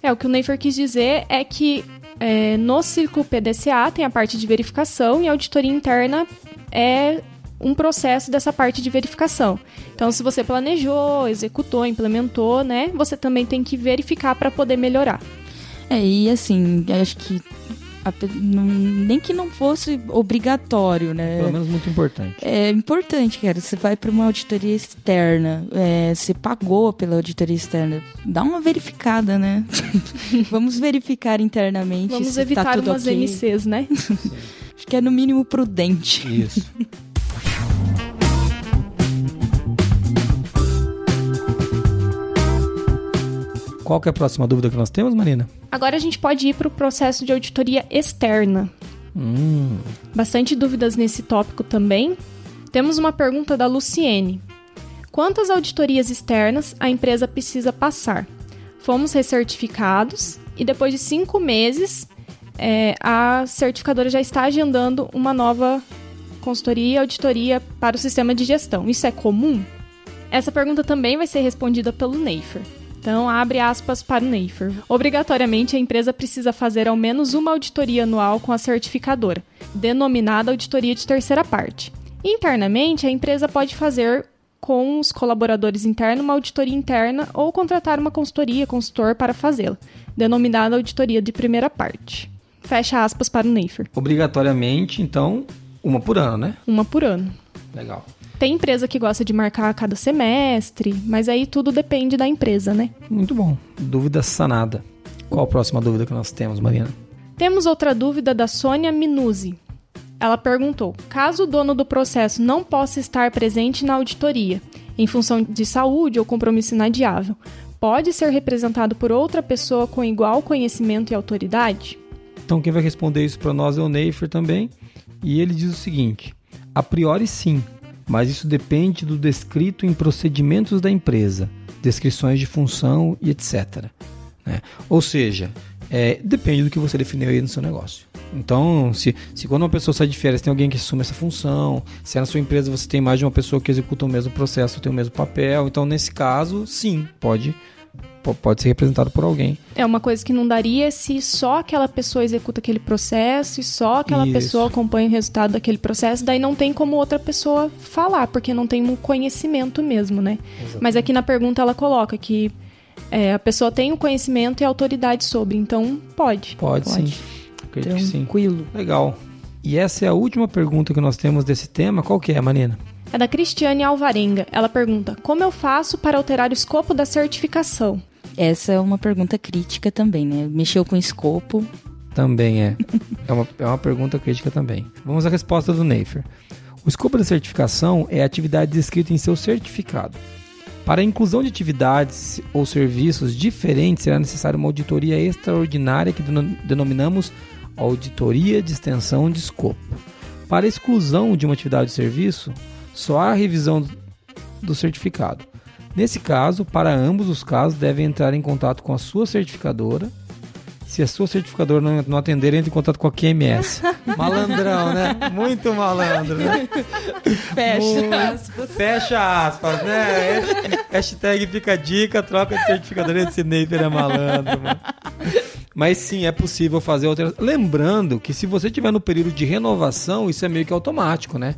É, o que o Neifer quis dizer é que é, no ciclo PDCA tem a parte de verificação e a auditoria interna é um processo dessa parte de verificação. Então, se você planejou, executou, implementou, né, você também tem que verificar para poder melhorar. É, e assim, acho que nem que não fosse obrigatório, né? Pelo menos muito importante. É importante, cara. Você vai para uma auditoria externa, é, você pagou pela auditoria externa, dá uma verificada, né? Vamos verificar internamente. Vamos se tá evitar tá tudo umas okay. MCs, né? Acho que é no mínimo prudente. Isso. Qual que é a próxima dúvida que nós temos, Marina? Agora a gente pode ir para o processo de auditoria externa. Hum. Bastante dúvidas nesse tópico também. Temos uma pergunta da Luciene. Quantas auditorias externas a empresa precisa passar? Fomos recertificados e depois de cinco meses é, a certificadora já está agendando uma nova consultoria e auditoria para o sistema de gestão. Isso é comum? Essa pergunta também vai ser respondida pelo Neifer. Então, abre aspas para o Neifer. Obrigatoriamente, a empresa precisa fazer ao menos uma auditoria anual com a certificadora, denominada auditoria de terceira parte. Internamente, a empresa pode fazer com os colaboradores internos uma auditoria interna ou contratar uma consultoria, consultor para fazê-la, denominada auditoria de primeira parte. Fecha aspas para o Neifer. Obrigatoriamente, então, uma por ano, né? Uma por ano. Legal. Tem empresa que gosta de marcar a cada semestre, mas aí tudo depende da empresa, né? Muito bom. Dúvida sanada. Qual a próxima dúvida que nós temos, Marina? Temos outra dúvida da Sônia Minuzzi. Ela perguntou: caso o dono do processo não possa estar presente na auditoria, em função de saúde ou compromisso inadiável, pode ser representado por outra pessoa com igual conhecimento e autoridade? Então, quem vai responder isso para nós é o Neifer também. E ele diz o seguinte: a priori, sim, mas isso depende do descrito em procedimentos da empresa, descrições de função e etc. Né? Ou seja, é, depende do que você definiu aí no seu negócio. Então, se, se quando uma pessoa sai de férias tem alguém que assume essa função, se é na sua empresa você tem mais de uma pessoa que executa o mesmo processo, tem o mesmo papel, então nesse caso, sim, pode pode ser representado por alguém. É uma coisa que não daria se só aquela pessoa executa aquele processo e só aquela Isso. pessoa acompanha o resultado daquele processo, daí não tem como outra pessoa falar, porque não tem um conhecimento mesmo, né? Exatamente. Mas aqui na pergunta ela coloca que é, a pessoa tem o conhecimento e autoridade sobre, então pode. Pode, pode. sim. Acredito Tranquilo. Legal. E essa é a última pergunta que nós temos desse tema. Qual que é, Marina? É da Cristiane Alvarenga. Ela pergunta: Como eu faço para alterar o escopo da certificação? Essa é uma pergunta crítica também, né? Mexeu com escopo. Também é. é, uma, é uma pergunta crítica também. Vamos à resposta do Neifer. O escopo da certificação é a atividade descrita em seu certificado. Para a inclusão de atividades ou serviços diferentes, será necessária uma auditoria extraordinária que denominamos auditoria de extensão de escopo. Para a exclusão de uma atividade ou serviço, só há revisão do certificado. Nesse caso, para ambos os casos, devem entrar em contato com a sua certificadora. Se a sua certificadora não, não atender, entre em contato com a QMS. Malandrão, né? Muito malandro, né? Fecha aspas. Fecha aspas, né? Hashtag fica dica, troca de certificadora. Esse Neifer é malandro, mano. Mas sim, é possível fazer outra. Lembrando que se você estiver no período de renovação, isso é meio que automático, né?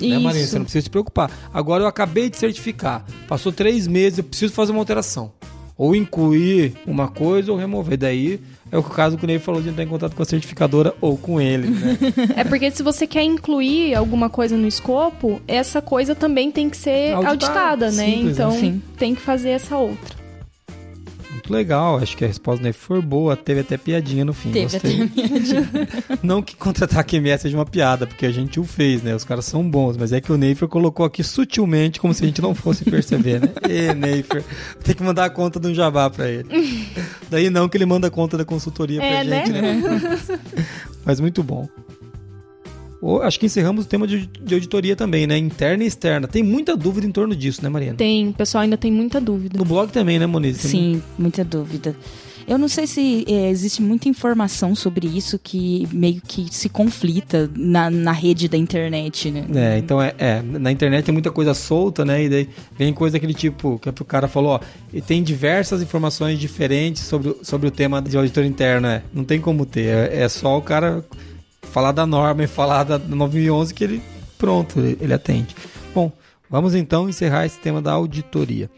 Né, Marina? Você não precisa se preocupar. Agora eu acabei de certificar. Passou três meses, eu preciso fazer uma alteração. Ou incluir uma coisa ou remover. Daí é o caso que o Ney falou de entrar em contato com a certificadora ou com ele, né? é porque se você quer incluir alguma coisa no escopo, essa coisa também tem que ser auditada, auditada né? Simples, então assim. tem que fazer essa outra muito legal. Acho que a resposta do Ney foi boa. Teve até piadinha no fim. Teve Gostei. até piadinha. Não que contra-ataque MS seja uma piada, porque a gente o fez, né? Os caras são bons, mas é que o Neifer colocou aqui sutilmente, como se a gente não fosse perceber, né? E Neifer, tem que mandar a conta do jabá pra ele. Daí não que ele manda a conta da consultoria é, pra gente, né? né? mas muito bom. Acho que encerramos o tema de, de auditoria também, né? Interna e externa. Tem muita dúvida em torno disso, né, Mariana? Tem, o pessoal ainda tem muita dúvida. No blog também, né, Moniz? Tem Sim, muita dúvida. Eu não sei se é, existe muita informação sobre isso que meio que se conflita na, na rede da internet, né? É, então é, é, na internet tem muita coisa solta, né? E daí vem coisa daquele tipo, que o cara falou, ó, e tem diversas informações diferentes sobre, o- sobre o tema de auditor interno, é. Não tem como ter, é, é só o cara falar da norma e falar da 9011 que ele, pronto, ele, ele atende. Bom, vamos então encerrar esse tema da auditoria.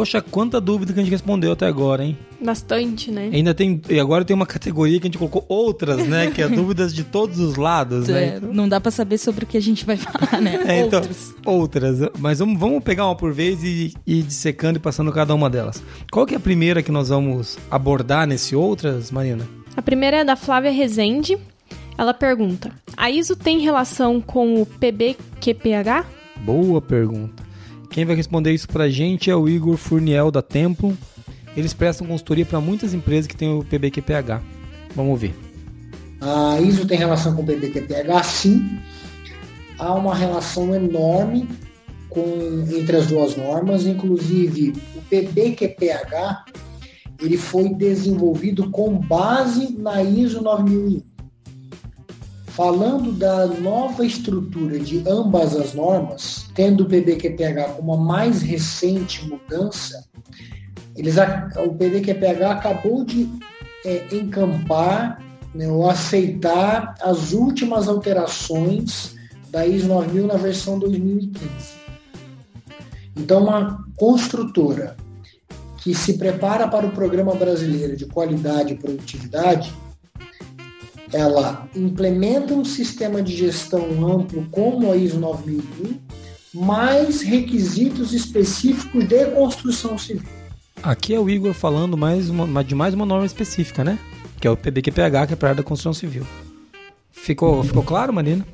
Poxa, quanta dúvida que a gente respondeu até agora, hein? Bastante, né? Ainda tem. E agora tem uma categoria que a gente colocou outras, né? Que é dúvidas de todos os lados, né? É, não dá pra saber sobre o que a gente vai falar, né? É, então, outras. Mas vamos, vamos pegar uma por vez e e ir dissecando e passando cada uma delas. Qual que é a primeira que nós vamos abordar nesse outras, Marina? A primeira é da Flávia Rezende. Ela pergunta: A ISO tem relação com o PBQPH? Boa pergunta. Quem vai responder isso pra gente é o Igor Furniel da Templo. Eles prestam consultoria para muitas empresas que têm o PBQPH. Vamos ver. A ISO tem relação com o PBQPH? Sim. Há uma relação enorme com, entre as duas normas, inclusive o PBQPH ele foi desenvolvido com base na ISO 9001. Falando da nova estrutura de ambas as normas, tendo o PBQPH como a mais recente mudança, eles, o PBQPH acabou de é, encampar né, ou aceitar as últimas alterações da ISO 9000 na versão 2015. Então, uma construtora que se prepara para o Programa Brasileiro de Qualidade e Produtividade, ela implementa um sistema de gestão amplo como a ISO 9001, mais requisitos específicos de construção civil. Aqui é o Igor falando mais uma, de mais uma norma específica, né? Que é o PBQPH, que é para a área da construção civil. Ficou, ficou claro, Marina?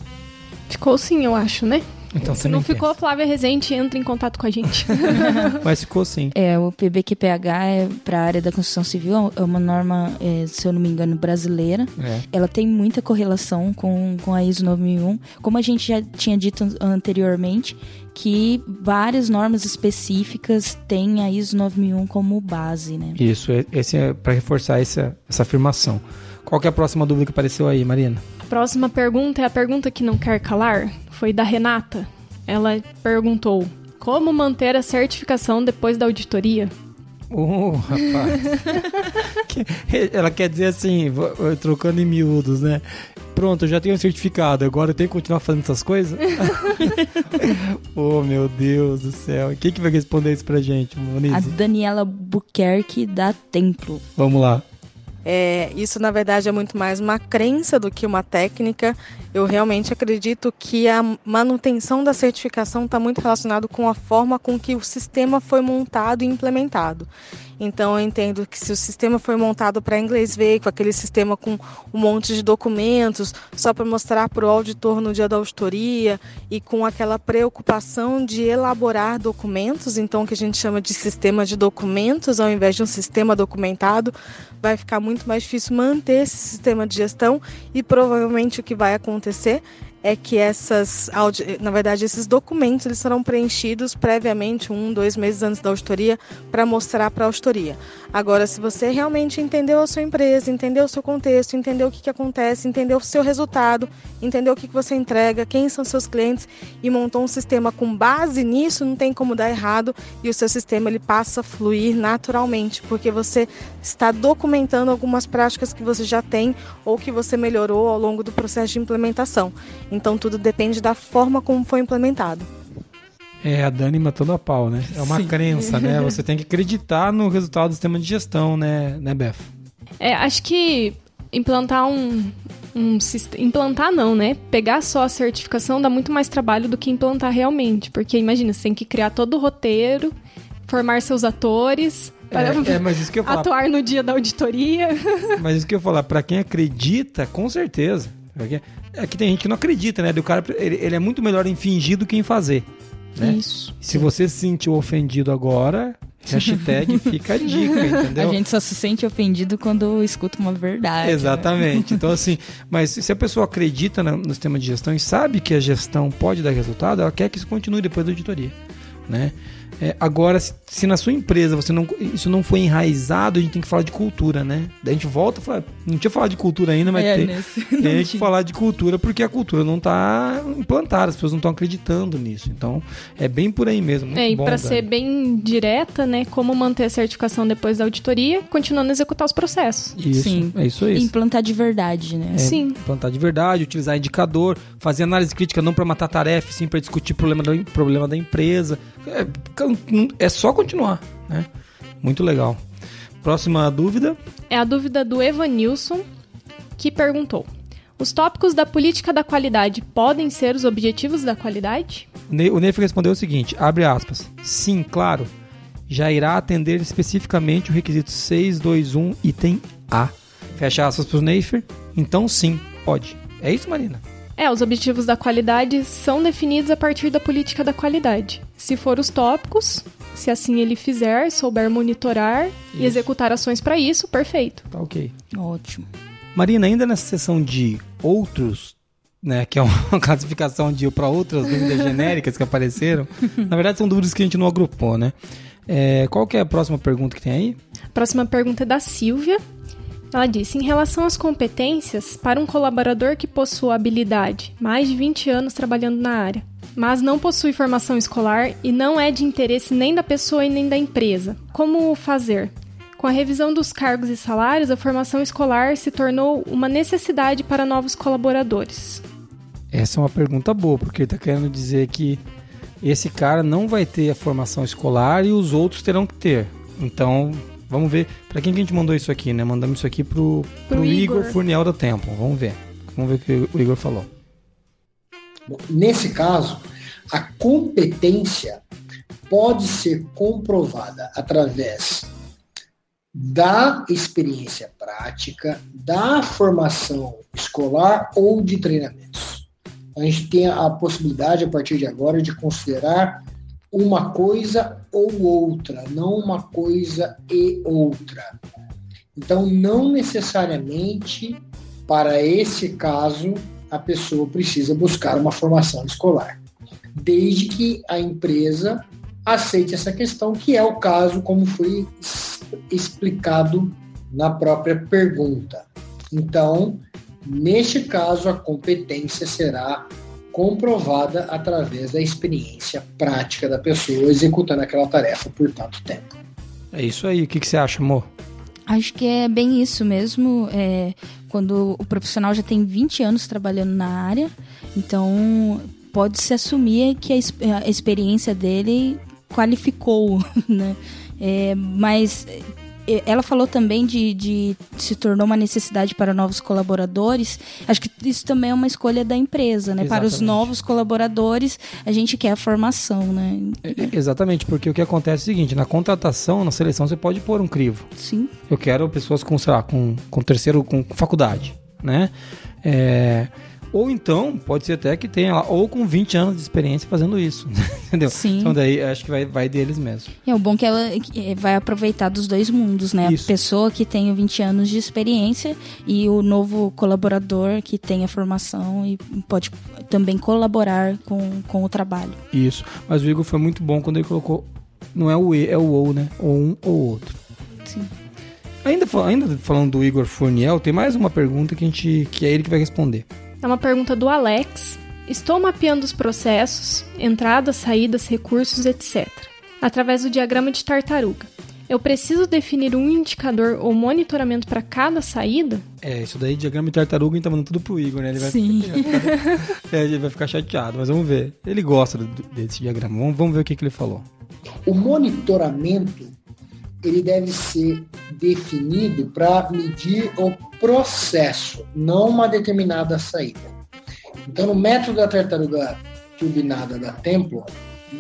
Ficou sim, eu acho, né? Então Se não ficou, Flávia Rezende entra em contato com a gente. pensa. Mas ficou sim. É, o PBQPH é para a área da construção civil, é uma norma, é, se eu não me engano, brasileira. É. Ela tem muita correlação com, com a ISO 9001. Como a gente já tinha dito an- anteriormente, que várias normas específicas têm a ISO 9001 como base, né? Isso, é- esse é para reforçar essa, essa afirmação. Qual que é a próxima dúvida que apareceu aí, Marina? A próxima pergunta é a pergunta que não quer calar. Foi da Renata. Ela perguntou: Como manter a certificação depois da auditoria? Oh, rapaz. Ela quer dizer assim, trocando em miúdos, né? Pronto, eu já tenho certificado, agora eu tenho que continuar fazendo essas coisas? oh, meu Deus do céu. E quem que vai responder isso pra gente, A Monize? Daniela Buquerque da Templo. Vamos lá. É, isso, na verdade, é muito mais uma crença do que uma técnica. Eu realmente acredito que a manutenção da certificação está muito relacionado com a forma com que o sistema foi montado e implementado. Então, eu entendo que se o sistema foi montado para inglês com aquele sistema com um monte de documentos, só para mostrar para o auditor no dia da auditoria, e com aquela preocupação de elaborar documentos, então que a gente chama de sistema de documentos, ao invés de um sistema documentado, vai ficar muito mais difícil manter esse sistema de gestão e provavelmente o que vai acontecer é que essas, na verdade, esses documentos eles serão preenchidos previamente, um, dois meses antes da auditoria, para mostrar para a auditoria. Agora, se você realmente entendeu a sua empresa, entendeu o seu contexto, entendeu o que, que acontece, entendeu o seu resultado, entendeu o que, que você entrega, quem são seus clientes e montou um sistema com base nisso, não tem como dar errado e o seu sistema ele passa a fluir naturalmente, porque você está documentando algumas práticas que você já tem ou que você melhorou ao longo do processo de implementação. Então tudo depende da forma como foi implementado. É, a Dani matando a pau, né? É uma Sim. crença, né? Você tem que acreditar no resultado do sistema de gestão, né, né Beth? É, acho que implantar um, um sistema. Implantar não, né? Pegar só a certificação dá muito mais trabalho do que implantar realmente. Porque imagina, você tem que criar todo o roteiro, formar seus atores. Para É, é, mas isso que eu falar. atuar no dia da auditoria. Mas isso que eu ia falar, pra quem acredita, com certeza. Porque É que tem gente que não acredita, né? Do cara, ele, ele é muito melhor em fingir do que em fazer. Né? Isso. Se você se sentiu ofendido agora, hashtag fica a dica, entendeu? A gente só se sente ofendido quando escuta uma verdade. né? Exatamente. Então, assim, mas se a pessoa acredita no sistema de gestão e sabe que a gestão pode dar resultado, ela quer que isso continue depois da auditoria. Né? É, agora, se, se na sua empresa você não, isso não foi enraizado, a gente tem que falar de cultura, né? Daí a gente volta e fala, não tinha falado de cultura ainda, mas É, tem, nesse- tem que falar de cultura porque a cultura não está implantada, as pessoas não estão acreditando nisso. Então, é bem por aí mesmo. Muito É, e para ser bem direta, né, como manter a certificação depois da auditoria, continuando a executar os processos. Isso, Sim. é isso aí. Implantar de verdade, né? É, Sim. Plantar de verdade, utilizar indicador, fazer análise crítica não para matar tarefa, sim para discutir problema da, problema da empresa. É, é só continuar, né? Muito legal. Próxima dúvida. É a dúvida do Evanilson, que perguntou: Os tópicos da política da qualidade podem ser os objetivos da qualidade? O Ne- O Neif respondeu o seguinte, abre aspas. Sim, claro. Já irá atender especificamente o requisito 621 item A. Fecha aspas para o Neifer. Então sim, pode. É isso, Marina? É, os objetivos da qualidade são definidos a partir da política da qualidade. Se for os tópicos, se assim ele fizer, souber monitorar e Isso. executar ações para isso, perfeito. Tá ok. Ótimo. Marina, ainda nessa seção de outros, né, que é uma classificação de para outras dúvidas genéricas que apareceram, na verdade são dúvidas que a gente não agrupou, né? É, qual que é a próxima pergunta que tem aí? A próxima pergunta é da Silvia. Ela disse: em relação às competências, para um colaborador que possua habilidade, mais de 20 anos trabalhando na área, mas não possui formação escolar e não é de interesse nem da pessoa e nem da empresa, como fazer? Com a revisão dos cargos e salários, a formação escolar se tornou uma necessidade para novos colaboradores. Essa é uma pergunta boa, porque ele tá querendo dizer que esse cara não vai ter a formação escolar e os outros terão que ter. Então, vamos ver. Pra quem que a gente mandou isso aqui, né? Mandamos isso aqui pro, pro, Pro Igor. Igor. Furniel da Tempo. Vamos ver. Vamos ver o que o Igor falou. Bom, Nesse caso, a competência pode ser comprovada através da experiência prática, da formação escolar ou de treinamentos. A gente tem a possibilidade, a partir de agora, de considerar uma coisa ou outra, não uma coisa e outra. Então, não necessariamente para esse caso a pessoa precisa buscar uma formação escolar, desde que a empresa aceite essa questão, que é o caso como foi explicado na própria pergunta. Então, neste caso, a competência será comprovada através da experiência prática da pessoa executando aquela tarefa por tanto tempo. É isso aí. O que, que você acha, amor? Acho que é bem isso mesmo. É, quando o profissional já tem 20 anos trabalhando na área, então pode-se assumir que a, a experiência dele qualificou, né? É, mas ela falou também de, de se tornou uma necessidade para novos colaboradores. Acho que isso também é uma escolha da empresa, né? Para os Exatamente. novos colaboradores, a gente quer a formação, né? É, Exatamente, porque o que acontece é o seguinte, na contratação, na seleção, você pode pôr um crivo. Sim. Eu quero pessoas com, sei lá, com, com terceiro, com, com faculdade, né? É, ou então, pode ser até que tenha lá, ou com 20 anos de experiência fazendo isso, entendeu? Sim. Então daí acho que vai, vai deles mesmo. É o bom que ela eh, vai aproveitar dos dois mundos, né? Isso. A pessoa que tem 20 anos de experiência e o novo colaborador que tem a formação e pode também colaborar com, com o trabalho. Isso. Mas o Igor foi muito bom quando ele colocou. Não é o E, é o ou, né? Ou um ou outro. Sim. Ainda, ainda falando do Igor Furniel, tem mais uma pergunta que, a gente, que é ele que vai responder. É uma pergunta do Alex. Estou mapeando os processos, entradas, saídas, recursos, etc. Através do diagrama de tartaruga. Eu preciso definir um indicador ou monitoramento para cada saída? É, isso daí, diagrama de tartaruga, a gente tá mandando tudo pro Igor, né? Ele vai, Sim. é, ele vai ficar chateado, mas vamos ver. Ele gosta desse diagrama. Vamos, vamos ver o que, que ele falou. O monitoramento ele deve ser definido para medir o processo, não uma determinada saída. Então, no método da tartaruga turbinada da Templo,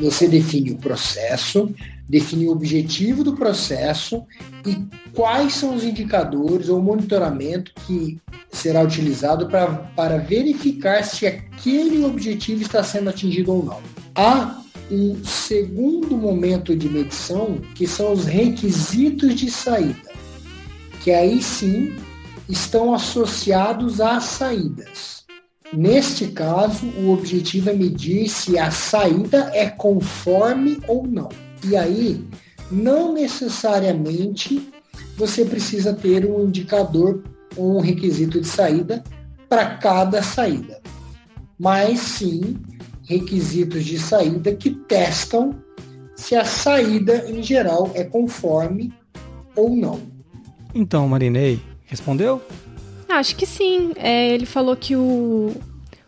você define o processo, define o objetivo do processo e quais são os indicadores ou monitoramento que será utilizado pra, para verificar se aquele objetivo está sendo atingido ou não. A um segundo momento de medição, que são os requisitos de saída, que aí sim estão associados às saídas. Neste caso, o objetivo é medir se a saída é conforme ou não. E aí, não necessariamente você precisa ter um indicador ou um requisito de saída para cada saída, mas sim requisitos de saída que testam se a saída em geral é conforme ou não. Então, Marinei, respondeu? Acho que sim. É, ele falou que o,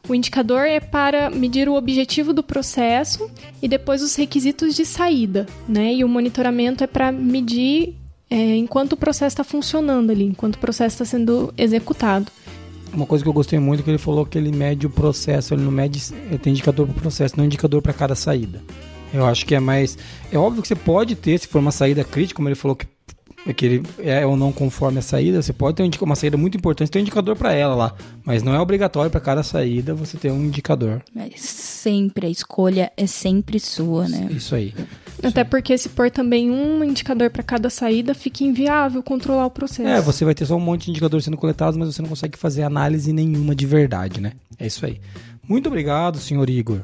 o indicador é para medir o objetivo do processo e depois os requisitos de saída, né? E o monitoramento é para medir é, enquanto o processo está funcionando ali, enquanto o processo está sendo executado. Uma coisa que eu gostei muito é que ele falou que ele mede o processo, ele não mede, ele tem indicador para o processo, não indicador para cada saída. Eu acho que é mais. É óbvio que você pode ter, se for uma saída crítica, como ele falou que, que ele é ou não conforme a saída, você pode ter uma saída muito importante, tem um indicador para ela lá. Mas não é obrigatório para cada saída você ter um indicador. Mas sempre, a escolha é sempre sua, né? Isso aí. Até porque se pôr também um indicador para cada saída, fica inviável controlar o processo. É, você vai ter só um monte de indicadores sendo coletados, mas você não consegue fazer análise nenhuma de verdade, né? É isso aí. Muito obrigado, senhor Igor.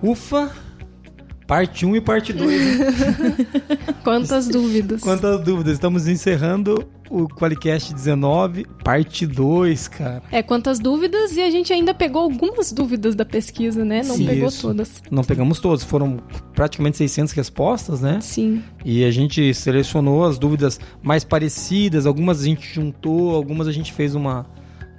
Ufa! Parte 1 e parte 2. Quantas dúvidas. Quantas dúvidas. Estamos encerrando o Qualicast 19, parte 2, cara. É, quantas dúvidas e a gente ainda pegou algumas dúvidas da pesquisa, né? Não Sim, pegou isso. todas. Não pegamos todas, foram praticamente 600 respostas, né? Sim. E a gente selecionou as dúvidas mais parecidas, algumas a gente juntou, algumas a gente fez uma,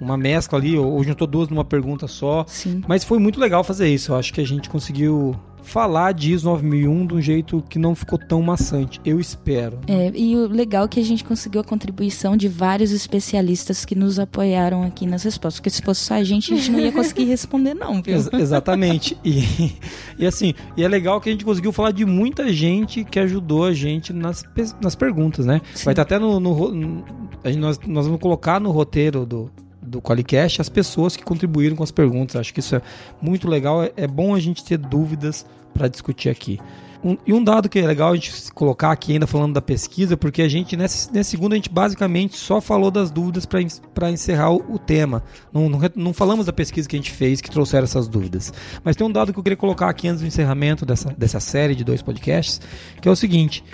uma mescla ali, ou, ou juntou duas numa pergunta só. Sim. Mas foi muito legal fazer isso. Eu acho que a gente conseguiu falar de ISO 9001 de um jeito que não ficou tão maçante. Eu espero. É, e o legal é que a gente conseguiu a contribuição de vários especialistas que nos apoiaram aqui nas respostas. Porque se fosse só a gente, a gente não ia conseguir responder, não, viu? Ex- exatamente. E, e assim, e é legal que a gente conseguiu falar de muita gente que ajudou a gente nas, nas perguntas, né? Sim. Vai estar até no. no no- a gente- nós, nós vamos colocar no roteiro do, do Qualicast as pessoas que contribuíram com as perguntas. Acho que isso é muito legal. É, é bom a gente ter dúvidas para discutir aqui. Um- e um dado que é legal a gente colocar aqui, ainda falando da pesquisa, porque a gente, nessa, nessa segunda, a gente basicamente só falou das dúvidas para encerrar o, o tema. Não, não, não falamos da pesquisa que a gente fez que trouxeram essas dúvidas. Mas tem um dado que eu queria colocar aqui antes do encerramento dessa, dessa série de dois podcasts, que é o seguinte.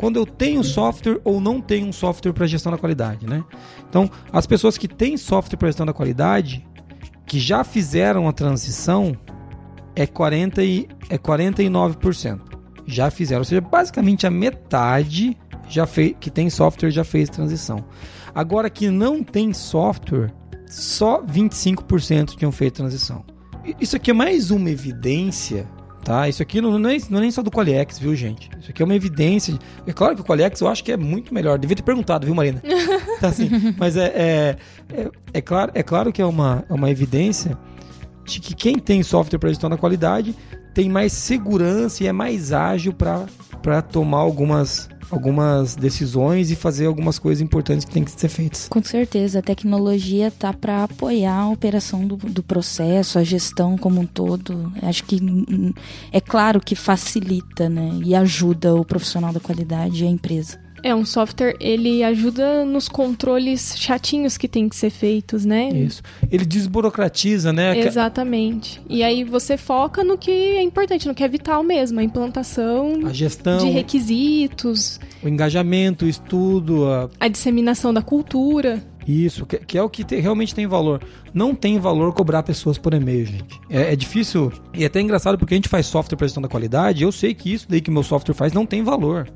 Quando eu tenho software ou não tenho um software para gestão da qualidade, né? Então, as pessoas que têm software para gestão da qualidade, que já fizeram a transição, é 40 e é 49%. Já fizeram, ou seja, basicamente a metade já fez que tem software já fez transição. Agora que não tem software, só 25% tinham feito transição. Isso aqui é mais uma evidência, tá? Isso aqui não, não, é, não é nem só do Qualiex, viu, gente? Isso aqui é uma evidência. É claro que o Qualiex eu acho que é muito melhor. Devia ter perguntado, viu, Marina? tá assim, mas é, é, é, é claro, é claro que é uma, é uma evidência de que quem tem software para gestão da qualidade tem mais segurança e é mais ágil para tomar algumas, algumas decisões e fazer algumas coisas importantes que têm que ser feitas. Com certeza, a tecnologia tá para apoiar a operação do, do processo, a gestão como um todo. Acho que hum, é claro que facilita, né? E ajuda o profissional da qualidade e a empresa. É, um software, ele ajuda nos controles chatinhos que tem que ser feitos, né? Isso. Ele desburocratiza, né? Exatamente. E aí você foca no que é importante, no que é vital mesmo, a implantação A gestão, de requisitos, o engajamento, o estudo, a- a disseminação da cultura. Isso, que, que é o que te- realmente tem valor. Não tem valor cobrar pessoas por e-mail, gente. É, é difícil e é até engraçado porque a gente faz software para gestão da qualidade. Eu sei que isso daí que meu software faz não tem valor.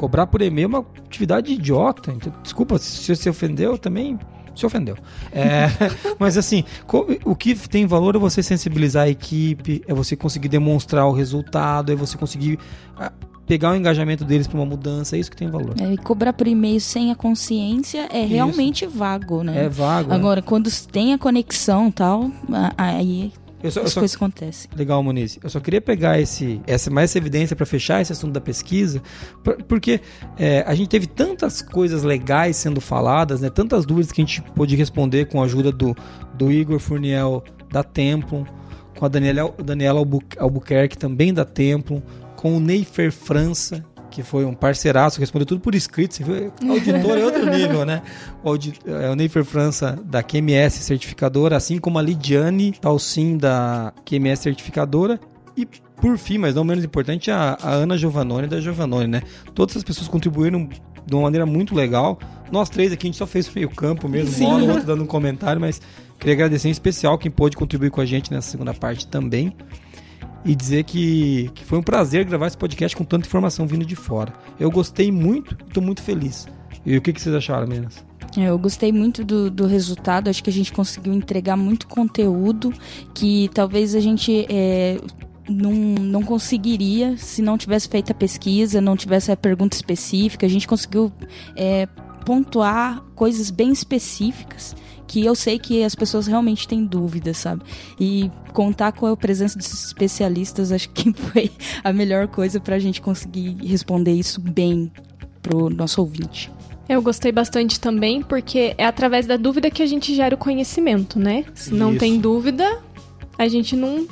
Cobrar por e-mail é uma atividade idiota. Então, Desculpa, se você se ofendeu, também se ofendeu. É, mas assim, o que tem valor é você sensibilizar a equipe, é você conseguir demonstrar o resultado, é você conseguir ah, pegar o engajamento deles para uma mudança. É isso que tem valor. É, e cobrar por e-mail sem a consciência é realmente vago, né? É vago. né? Agora, quando tem a conexão e tal, aí só, eu as só- coisas acontecem. Legal, Muniz. Eu só queria pegar esse, essa, mais essa evidência para fechar esse assunto da pesquisa, por- porque é, a gente teve tantas coisas legais sendo faladas, né? Tantas dúvidas que a gente pôde responder com a ajuda do, do Igor Furniel da Templum, com a Daniela, Daniela Albu- Albuquerque também da Templum, com o Neifer França, que foi um parceiraço, respondeu tudo por escrito. Você viu? Auditor é outro nível, né? O, é, o Neifer França da QMS certificadora, assim como a Lidiane Talcin da QMS certificadora. E por fim, mas não menos importante, a, a Ana Giovannone da Giovannone, né? Todas as pessoas contribuíram de uma maneira muito legal. Nós três aqui, a gente só fez meio campo mesmo, Sim. uma hora ou outra dando um comentário, mas queria agradecer em especial quem pôde contribuir com a gente nessa segunda parte também e dizer que, que foi um prazer gravar esse podcast com tanta informação vindo de fora. Eu gostei muito e estou muito feliz. E o que, que vocês acharam, meninas? É, Eu gostei muito do, do resultado, acho que a gente conseguiu entregar muito conteúdo que talvez a gente é, não, não conseguiria se não tivesse feito a pesquisa, não tivesse a pergunta específica. A gente conseguiu é, pontuar coisas bem específicas que eu sei que as pessoas realmente têm dúvidas, sabe? E contar com a presença desses especialistas acho que foi a melhor coisa para a gente conseguir responder isso bem pro nosso ouvinte. Eu gostei bastante também, porque é através da dúvida que a gente gera o conhecimento, né? Se não Isso. tem dúvida, a gente não.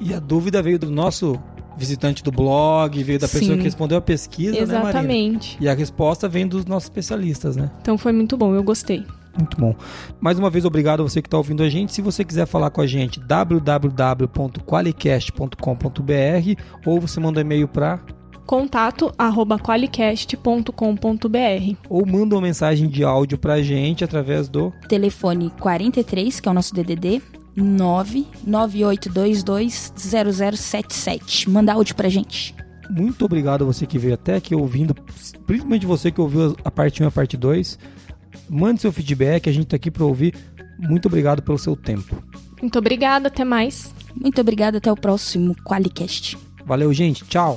E a dúvida veio do nosso visitante do blog, veio da pessoa Sim. que respondeu a pesquisa, né? Exatamente. E a resposta vem dos nossos especialistas, né? Então foi muito bom, eu gostei. Muito bom. Mais uma vez, obrigado a você que está ouvindo a gente. Se você quiser falar com a gente, www.qualicast.com.br ou você manda um e-mail para Contato arroba qualicast.com.br. ou manda uma mensagem de áudio para a gente através do telefone 43, que é o nosso DDD, 998220077. Manda áudio pra gente. Muito obrigado a você que veio até aqui ouvindo, principalmente você que ouviu a parte 1 e a parte 2. Mande seu feedback, a gente está aqui para ouvir. Muito obrigado pelo seu tempo. Muito obrigada, até mais. Muito obrigada, até o próximo Qualicast. Valeu, gente. Tchau.